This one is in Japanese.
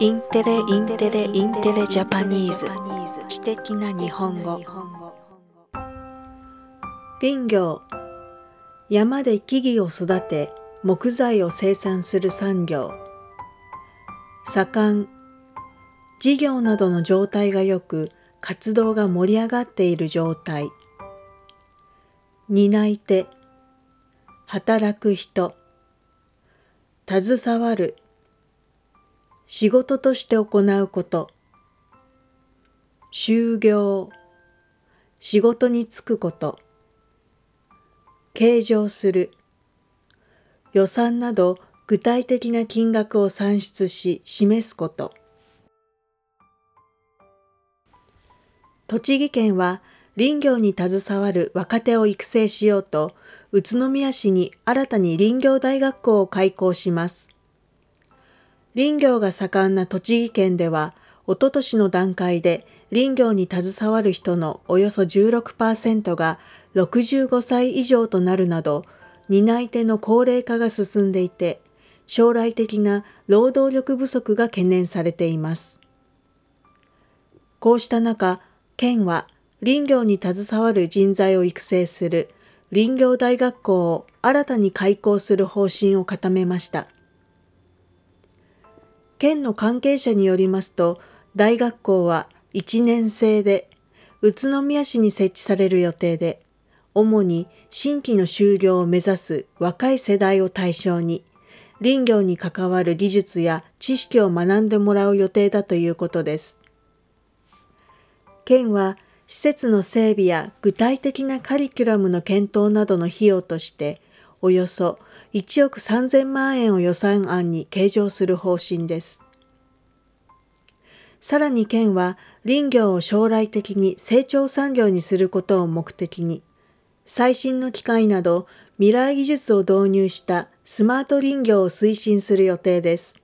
インテレインテレインテレ Japanese。知的な日本語。林業。山で木々を育て木材を生産する産業。盛ん。事業などの状態が良く活動が盛り上がっている状態。担い手。働く人。携わる。仕事として行うこと。就業。仕事に就くこと。計上する。予算など具体的な金額を算出し示すこと。栃木県は林業に携わる若手を育成しようと宇都宮市に新たに林業大学校を開校します。林業が盛んな栃木県では、おととしの段階で林業に携わる人のおよそ16%が65歳以上となるなど、担い手の高齢化が進んでいて、将来的な労働力不足が懸念されています。こうした中、県は林業に携わる人材を育成する林業大学校を新たに開校する方針を固めました。県の関係者によりますと、大学校は1年生で宇都宮市に設置される予定で、主に新規の就業を目指す若い世代を対象に、林業に関わる技術や知識を学んでもらう予定だということです。県は施設の整備や具体的なカリキュラムの検討などの費用として、およそ1億3000万円を予算案に計上する方針です。さらに県は林業を将来的に成長産業にすることを目的に、最新の機械など未来技術を導入したスマート林業を推進する予定です。